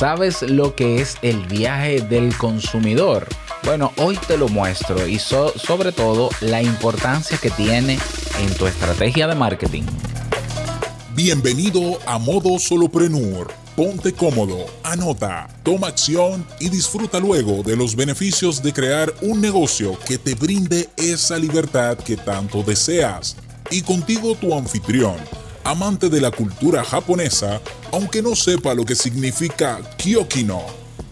¿Sabes lo que es el viaje del consumidor? Bueno, hoy te lo muestro y sobre todo la importancia que tiene en tu estrategia de marketing. Bienvenido a Modo Soloprenur. Ponte cómodo, anota, toma acción y disfruta luego de los beneficios de crear un negocio que te brinde esa libertad que tanto deseas. Y contigo tu anfitrión amante de la cultura japonesa, aunque no sepa lo que significa Kyokino,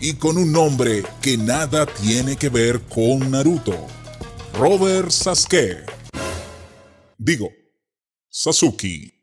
y con un nombre que nada tiene que ver con Naruto. Robert Sasuke. Digo, Sasuke.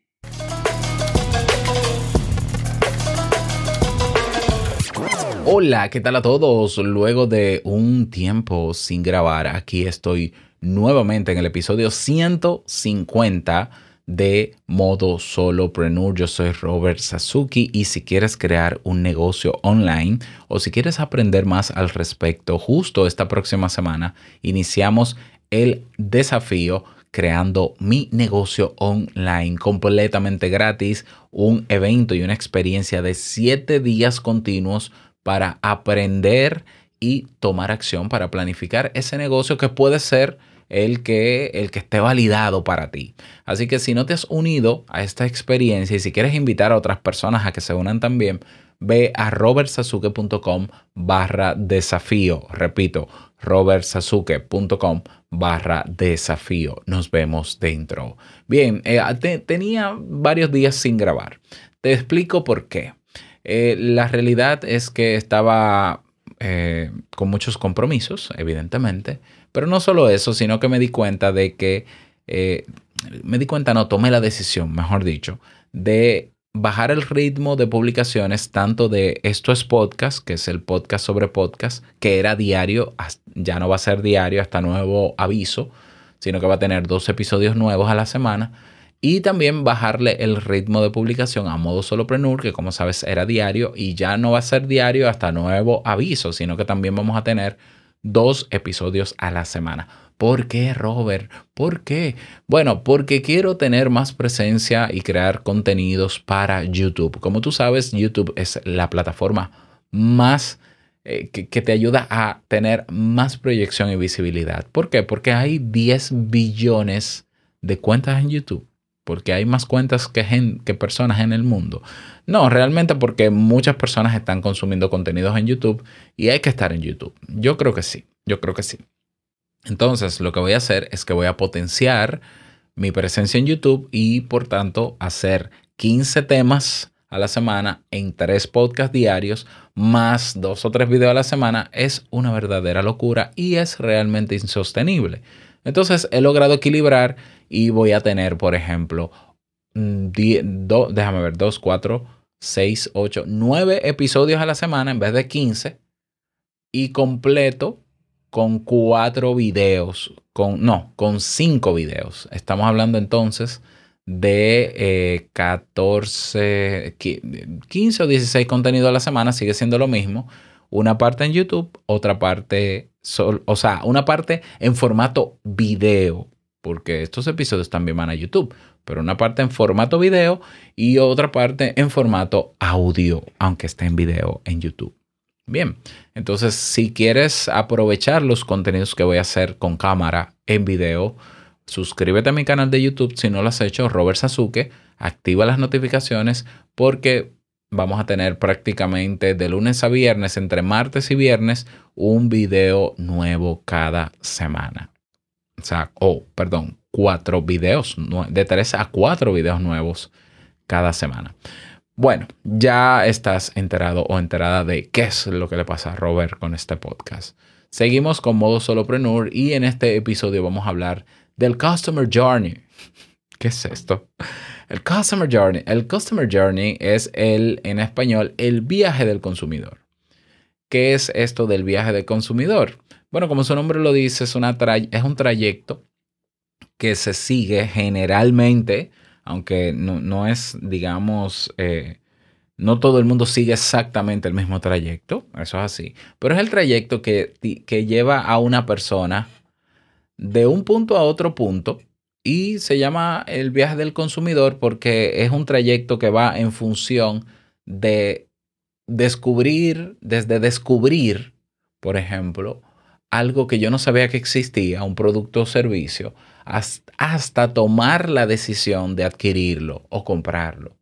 Hola, ¿qué tal a todos? Luego de un tiempo sin grabar, aquí estoy nuevamente en el episodio 150 de modo solopreneur. Yo soy Robert Sasuki y si quieres crear un negocio online o si quieres aprender más al respecto, justo esta próxima semana iniciamos el desafío creando mi negocio online completamente gratis, un evento y una experiencia de siete días continuos para aprender y tomar acción para planificar ese negocio que puede ser el que, el que esté validado para ti. Así que si no te has unido a esta experiencia y si quieres invitar a otras personas a que se unan también, ve a robertsasuke.com barra desafío. Repito, robertsasuke.com barra desafío. Nos vemos dentro. Bien, eh, tenía varios días sin grabar. Te explico por qué. Eh, la realidad es que estaba eh, con muchos compromisos, evidentemente. Pero no solo eso, sino que me di cuenta de que, eh, me di cuenta, no, tomé la decisión, mejor dicho, de bajar el ritmo de publicaciones tanto de Esto es Podcast, que es el podcast sobre podcast, que era diario, ya no va a ser diario hasta nuevo aviso, sino que va a tener dos episodios nuevos a la semana. Y también bajarle el ritmo de publicación a modo solopreneur, que como sabes era diario y ya no va a ser diario hasta nuevo aviso, sino que también vamos a tener dos episodios a la semana. ¿Por qué, Robert? ¿Por qué? Bueno, porque quiero tener más presencia y crear contenidos para YouTube. Como tú sabes, YouTube es la plataforma más eh, que, que, te ayuda a tener más proyección y visibilidad. ¿Por qué? Porque hay 10 billones de cuentas en YouTube. Porque hay más cuentas que, personas en el mundo. No, realmente porque muchas personas están consumiendo contenidos en YouTube y hay que estar en YouTube. Yo creo que sí, yo creo que sí. Entonces, lo que voy a hacer es que voy a potenciar mi presencia en YouTube y por tanto hacer 15 temas a la semana en tres podcasts diarios más dos o tres videos a la semana es una verdadera locura y es realmente insostenible. Entonces he logrado equilibrar y voy a tener, por ejemplo, déjame ver, 2, 4, 6, 8, 9 episodios a la semana en vez de 15 y completo con 4 videos, con, no, con 5 videos. Estamos hablando entonces de eh, 14, 15 o 16 contenidos a la semana, sigue siendo lo mismo. Una parte en YouTube, otra parte, o sea, una parte en formato video, porque estos episodios también van a YouTube pero una parte en formato video y otra parte en formato audio, aunque esté en video en YouTube. Bien, entonces si quieres aprovechar los contenidos que voy a hacer con cámara en video, suscríbete a mi canal de YouTube si no lo has hecho, Robert Sasuke, activa las notificaciones porque vamos a tener prácticamente de lunes a viernes, entre martes y viernes, un video nuevo cada semana. O sea, oh, perdón, cuatro videos, de tres a cuatro videos nuevos cada semana. Bueno, ya estás enterado o enterada de qué es lo que le pasa a Robert con este podcast. Seguimos con modo solopreneur y en este episodio vamos a hablar del Customer Journey. ¿Qué es esto? El Customer Journey. El Customer Journey es el, en español, el viaje del consumidor. ¿Qué es esto del viaje del consumidor? Bueno, como su nombre lo dice, es, una es un trayecto que se sigue generalmente, aunque no, es, digamos, eh, no todo el mundo sigue exactamente el mismo trayecto, eso es así, pero es el trayecto que, que lleva a una persona de un punto a otro punto y se llama el viaje del consumidor porque es un trayecto que va en función de descubrir, desde descubrir, por ejemplo, algo que yo no sabía que existía, un producto o servicio, hasta tomar la decisión de adquirirlo o comprarlo.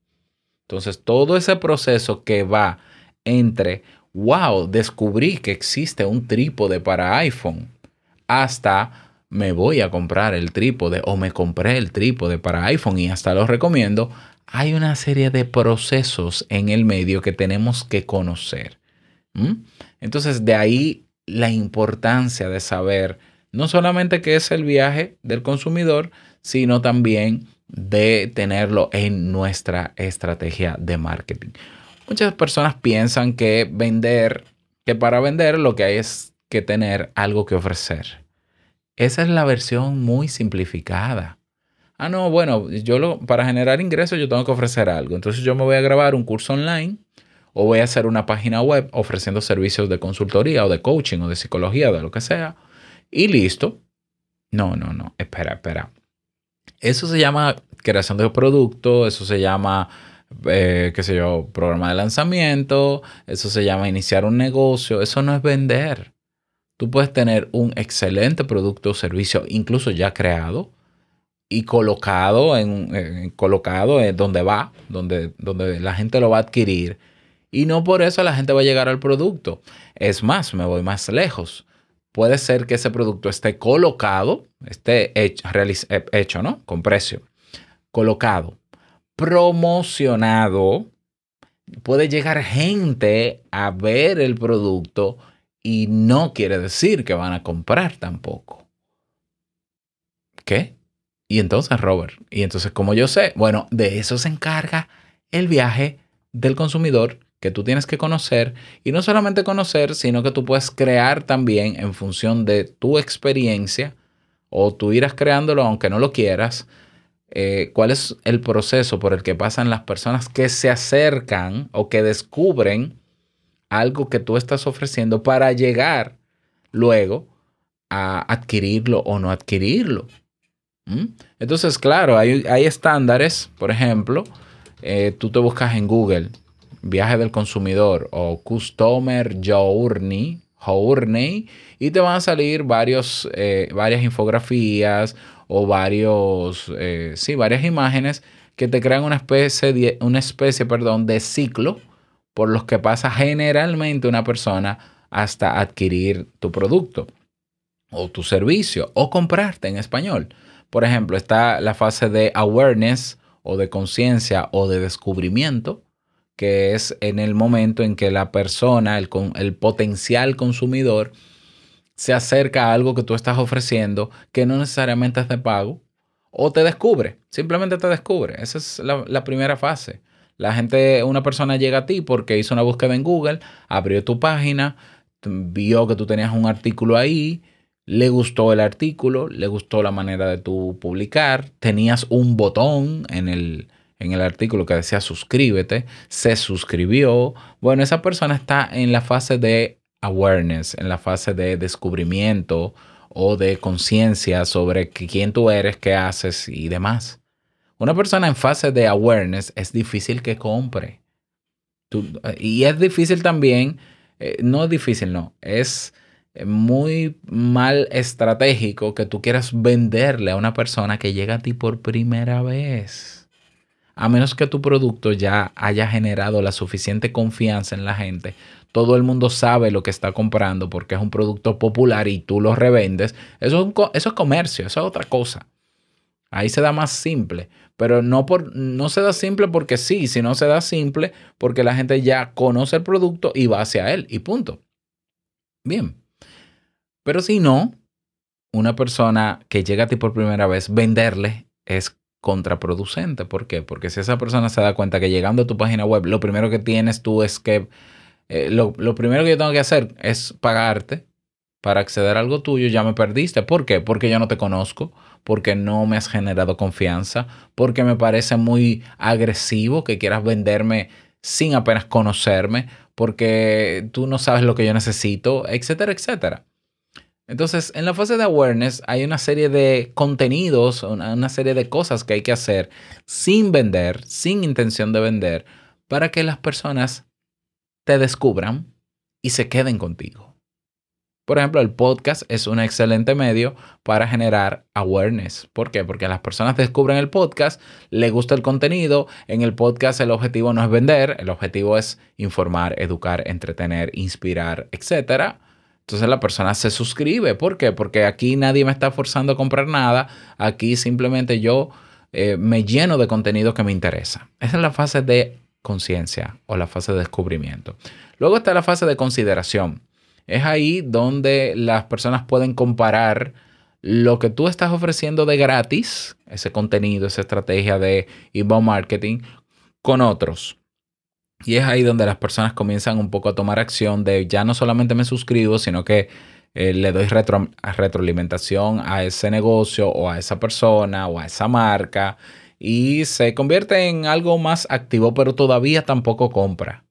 Entonces, todo ese proceso que va entre, wow, descubrí que existe un trípode para iPhone, hasta me voy a comprar el trípode o me compré el trípode para iPhone y hasta lo recomiendo, hay una serie de procesos en el medio que tenemos que conocer. Entonces, de ahí la importancia de saber no solamente qué es el viaje del consumidor, sino también de tenerlo en nuestra estrategia de marketing. Muchas personas piensan que vender, que para vender lo que hay es que tener algo que ofrecer. Esa es la versión muy simplificada. Ah, no, bueno, yo lo, para generar ingresos yo tengo que ofrecer algo. Entonces yo me voy a grabar un curso online o voy a hacer una página web ofreciendo servicios de consultoría o de coaching o de psicología, de lo que sea. Y listo. No, no, no. Espera, espera. Eso se llama creación de producto, eso se llama, eh, qué sé yo, programa de lanzamiento, eso se llama iniciar un negocio, eso no es vender. Tú puedes tener un excelente producto o servicio, incluso ya creado y colocado en, colocado en donde va, donde, donde la gente lo va a adquirir. Y no por eso la gente va a llegar al producto. Es más, me voy más lejos puede ser que ese producto esté colocado, esté hecho, eh, hecho, ¿no? Con precio. Colocado, promocionado. Puede llegar gente a ver el producto y no quiere decir que van a comprar tampoco. ¿Qué? Y entonces, Robert, y entonces, como yo sé, bueno, de eso se encarga el viaje del consumidor que tú tienes que conocer y no solamente conocer, sino que tú puedes crear también en función de tu experiencia o tú irás creándolo aunque no lo quieras, eh, cuál es el proceso por el que pasan las personas que se acercan o que descubren algo que tú estás ofreciendo para llegar luego a adquirirlo o no adquirirlo. Entonces, claro, hay, estándares, por ejemplo, eh, tú te buscas en Google viaje del consumidor o customer journey, journey y te van a salir varios, eh, varias infografías o varios, eh, sí, varias imágenes que te crean una especie, una especie perdón, de ciclo por los que pasa generalmente una persona hasta adquirir tu producto o tu servicio o comprarte en español. Por ejemplo, está la fase de awareness o de conciencia o de descubrimiento, que es en el momento en que la persona, el, el potencial consumidor, se acerca a algo que tú estás ofreciendo que no necesariamente es de pago o te descubre, simplemente te descubre. Esa es la, la, primera fase. La gente, una persona llega a ti porque hizo una búsqueda en Google, abrió tu página, vio que tú tenías un artículo ahí, le gustó el artículo, le gustó la manera de tú publicar, tenías un botón en el, en el artículo que decía suscríbete, se suscribió. Bueno, esa persona está en la fase de awareness, en la fase de descubrimiento o de conciencia sobre quién tú eres, qué haces y demás. Una persona en fase de awareness es difícil que compre. y es difícil también, eh, no es difícil, no, es muy mal estratégico que tú quieras venderle a una persona que llega a ti por primera vez a menos que tu producto ya haya generado la suficiente confianza en la gente, todo el mundo sabe lo que está comprando porque es un producto popular y tú lo revendes, eso es, eso es comercio, eso es otra cosa. Ahí se da más simple, pero no, por, no se da simple porque sí, sino se da simple porque la gente ya conoce el producto y va hacia él y punto. Bien. Pero si no, una persona que llega a ti por primera vez, venderle es contraproducente. ¿Por qué? Porque si esa persona se da cuenta que llegando a tu página web, lo primero que tienes tú es que, eh, lo, primero que yo tengo que hacer es pagarte para acceder a algo tuyo, ya me perdiste. ¿Por qué? Porque yo no te conozco, porque no me has generado confianza, porque me parece muy agresivo que quieras venderme sin apenas conocerme, porque tú no sabes lo que yo necesito, etcétera, etcétera. Entonces, en la fase de awareness hay una serie de contenidos, una, serie de cosas que hay que hacer sin vender, sin intención de vender, para que las personas te descubran y se queden contigo. Por ejemplo, el podcast es un excelente medio para generar awareness. ¿Por qué? Porque las personas descubren el podcast, les gusta el contenido. En el podcast el objetivo no es vender, el objetivo es informar, educar, entretener, inspirar, etc. Entonces la persona se suscribe. ¿Por qué? Porque aquí nadie me está forzando a comprar nada. Aquí simplemente yo eh, me lleno de contenido que me interesa. Esa es la fase de conciencia o la fase de descubrimiento. Luego está la fase de consideración. Es ahí donde las personas pueden comparar lo que tú estás ofreciendo de gratis, ese contenido, esa estrategia de inbound marketing, con otros. Y es ahí donde las personas comienzan un poco a tomar acción de ya no solamente me suscribo, sino que eh, le doy retroalimentación a ese negocio o a esa persona o a esa marca y se convierte en algo más activo, pero todavía tampoco compra.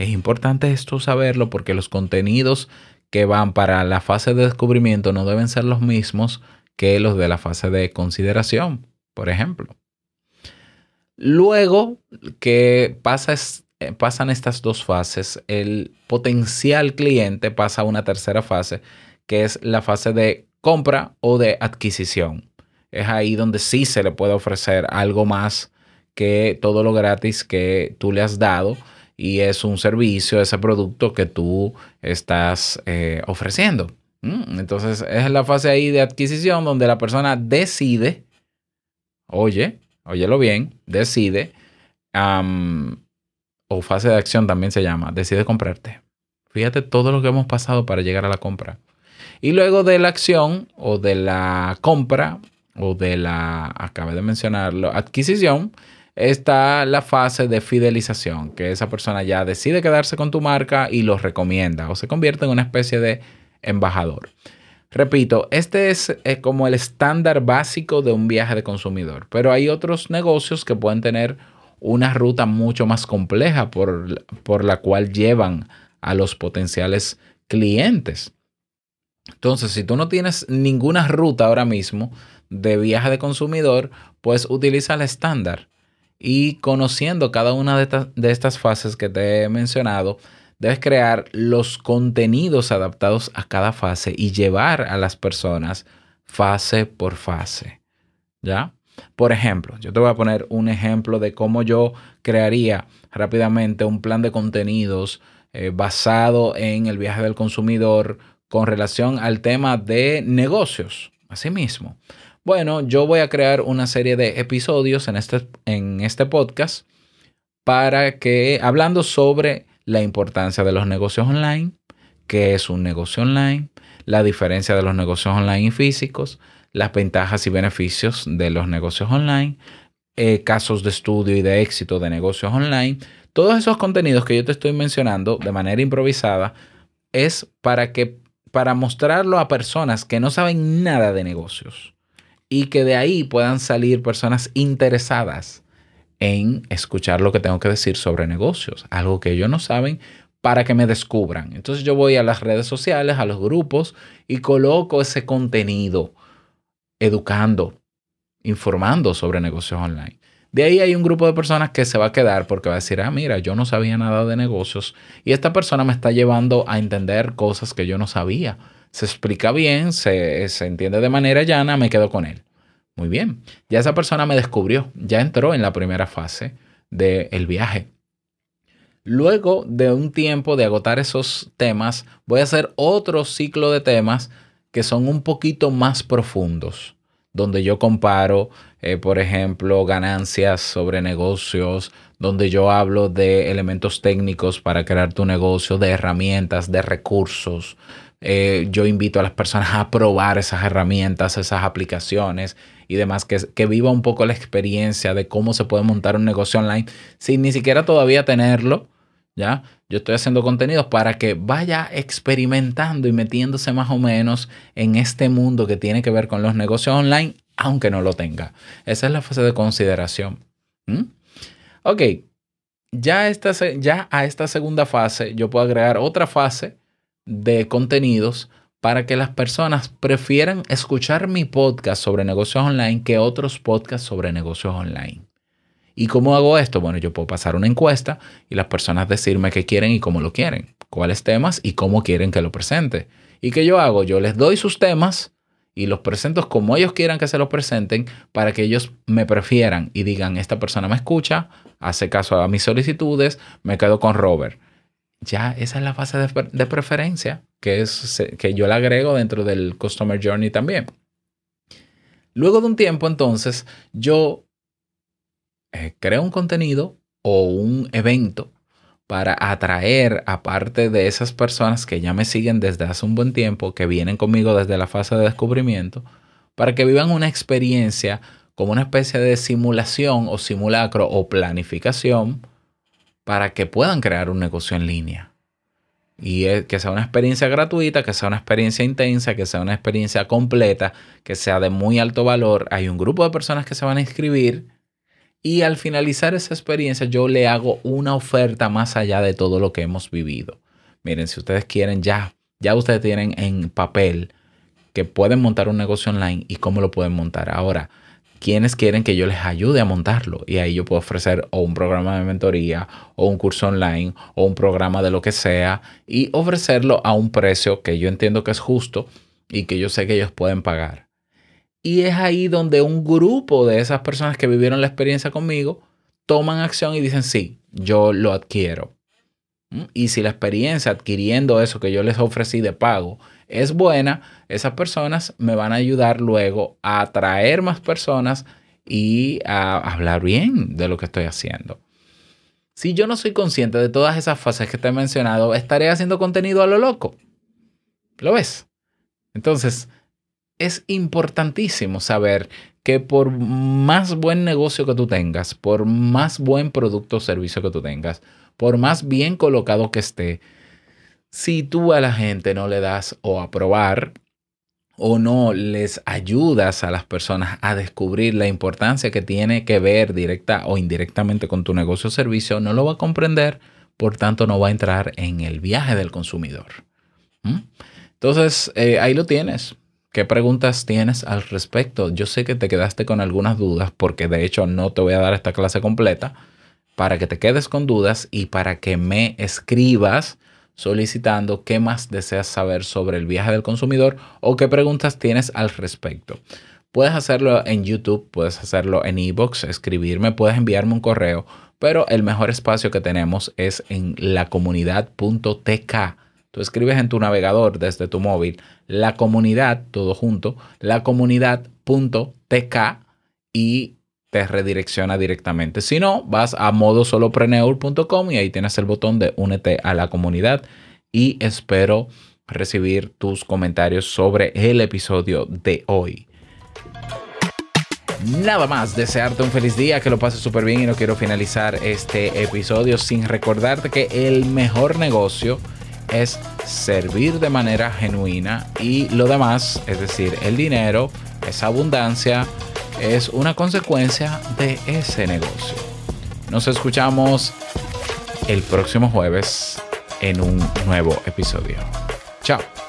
Es importante esto saberlo porque los contenidos que van para la fase de descubrimiento no deben ser los mismos que los de la fase de consideración, por ejemplo. Luego que pasa, eh, pasan estas dos fases, el potencial cliente pasa a una tercera fase, que es la fase de compra o de adquisición es ahí donde sí se le puede ofrecer algo más que todo lo gratis que tú le has dado y es un servicio, ese producto que tú estás eh, ofreciendo. Mm, entonces es la fase ahí de adquisición donde la persona decide, oye, óyelo bien, decide, o fase de acción también se llama, decide comprarte. Fíjate todo lo que hemos pasado para llegar a la compra. Y luego de la acción o de la compra, o de la, acabé de mencionarlo, adquisición, está la fase de fidelización, que esa persona ya decide quedarse con tu marca y lo recomienda o se convierte en una especie de embajador. Repito, este es, como el estándar básico de un viaje de consumidor, pero hay otros negocios que pueden tener una ruta mucho más compleja por, por la cual llevan a los potenciales clientes. Entonces, si tú no tienes ninguna ruta ahora mismo, de viaje de consumidor, pues utiliza el estándar. Y conociendo cada una de, de estas fases que te he mencionado, debes crear los contenidos adaptados a cada fase y llevar a las personas fase por fase. ¿Ya? Por ejemplo, yo te voy a poner un ejemplo de cómo yo crearía rápidamente un plan de contenidos eh, basado en el viaje del consumidor con relación al tema de negocios. Asimismo, bueno, yo voy a crear una serie de episodios en este, en este podcast para que, hablando sobre la importancia de los negocios online, qué es un negocio online, la diferencia de los negocios online y físicos, las ventajas y beneficios de los negocios online, eh, casos de estudio y de éxito de negocios online. Todos esos contenidos que yo te estoy mencionando de manera improvisada es para que para mostrarlo a personas que no saben nada de negocios y que de ahí puedan salir personas interesadas en escuchar lo que tengo que decir sobre negocios, algo que ellos no saben para que me descubran. Entonces yo voy a las redes sociales, a los grupos y coloco ese contenido educando, informando sobre negocios online. De ahí hay un grupo de personas que se va a quedar porque va a decir, ah, mira, yo no sabía nada de negocios y esta persona me está llevando a entender cosas que yo no sabía se explica bien, se, entiende de manera llana, me quedo con él. Muy bien, ya esa persona me descubrió, ya entró en la primera fase del viaje. Luego de un tiempo de agotar esos temas, voy a hacer otro ciclo de temas que son un poquito más profundos, donde yo comparo, eh, por ejemplo, ganancias sobre negocios, donde yo hablo de elementos técnicos para crear tu negocio, de herramientas, de recursos, eh, yo invito a las personas a probar esas herramientas, esas aplicaciones y demás, que, que viva un poco la experiencia de cómo se puede montar un negocio online sin ni siquiera todavía tenerlo. ¿Ya? Yo estoy haciendo contenidos para que vaya experimentando y metiéndose más o menos en este mundo que tiene que ver con los negocios online, aunque no lo tenga. Esa es la fase de consideración. Ok, ya, esta, ya a esta segunda fase yo puedo agregar otra fase de contenidos para que las personas prefieran escuchar mi podcast sobre negocios online que otros podcasts sobre negocios online. ¿Y cómo hago esto? Bueno, yo puedo pasar una encuesta y las personas decirme qué quieren y cómo lo quieren, cuáles temas y cómo quieren que lo presente. ¿Y qué yo hago? Yo les doy sus temas y los presento como ellos quieran que se los presenten para que ellos me prefieran y digan, esta persona me escucha, hace caso a mis solicitudes, me quedo con Robert. Ya esa es la fase de, preferencia que, es, que yo le agrego dentro del Customer Journey también. Luego de un tiempo, entonces, yo eh, creo un contenido o un evento para atraer, aparte de esas personas que ya me siguen desde hace un buen tiempo, que vienen conmigo desde la fase de descubrimiento, para que vivan una experiencia como una especie de simulación o simulacro o planificación para que puedan crear un negocio en línea. Y que sea una experiencia gratuita, que sea una experiencia intensa, que sea una experiencia completa, que sea de muy alto valor. Hay un grupo de personas que se van a inscribir y al finalizar esa experiencia yo le hago una oferta más allá de todo lo que hemos vivido. Miren, si ustedes quieren ya, ya ustedes tienen en papel que pueden montar un negocio online y cómo lo pueden montar. Ahora, ¿quiénes quieren que yo les ayude a montarlo? Y ahí yo puedo ofrecer o un programa de mentoría o un curso online o un programa de lo que sea y ofrecerlo a un precio que yo entiendo que es justo y que yo sé que ellos pueden pagar. Y es ahí donde un grupo de esas personas que vivieron la experiencia conmigo toman acción y dicen, sí, yo lo adquiero. ¿Mm? Y si la experiencia adquiriendo eso que yo les ofrecí de pago es buena, esas personas me van a ayudar luego a atraer más personas y a hablar bien de lo que estoy haciendo. Si yo no soy consciente de todas esas fases que te he mencionado, estaré haciendo contenido a lo loco. ¿Lo ves? Entonces, es importantísimo saber que por más buen negocio que tú tengas, por más buen producto o servicio que tú tengas, por más bien colocado que esté, si tú a la gente no le das o a probar o no les ayudas a las personas a descubrir la importancia que tiene que ver directa o indirectamente con tu negocio o servicio, no lo va a comprender, por tanto no va a entrar en el viaje del consumidor. ¿Mm? Entonces, eh, ahí lo tienes. ¿Qué preguntas tienes al respecto? Yo sé que te quedaste con algunas dudas porque de hecho no te voy a dar esta clase completa para que te quedes con dudas y para que me escribas solicitando qué más deseas saber sobre el viaje del consumidor o qué preguntas tienes al respecto. Puedes hacerlo en YouTube, puedes hacerlo en ebox, escribirme, puedes enviarme un correo, pero el mejor espacio que tenemos es en la comunidad.tk Tú escribes en tu navegador desde tu móvil la comunidad, todo junto, la comunidad.tk y te redirecciona directamente. Si no, vas a modosolopreneur.com y ahí tienes el botón de únete a la comunidad y espero recibir tus comentarios sobre el episodio de hoy. Nada más, desearte un feliz día, que lo pases súper bien y no quiero finalizar este episodio sin recordarte que el mejor negocio es servir de manera genuina y lo demás, es decir, el dinero, esa abundancia, es una consecuencia de ese negocio. Nos escuchamos el próximo jueves en un nuevo episodio. Chao.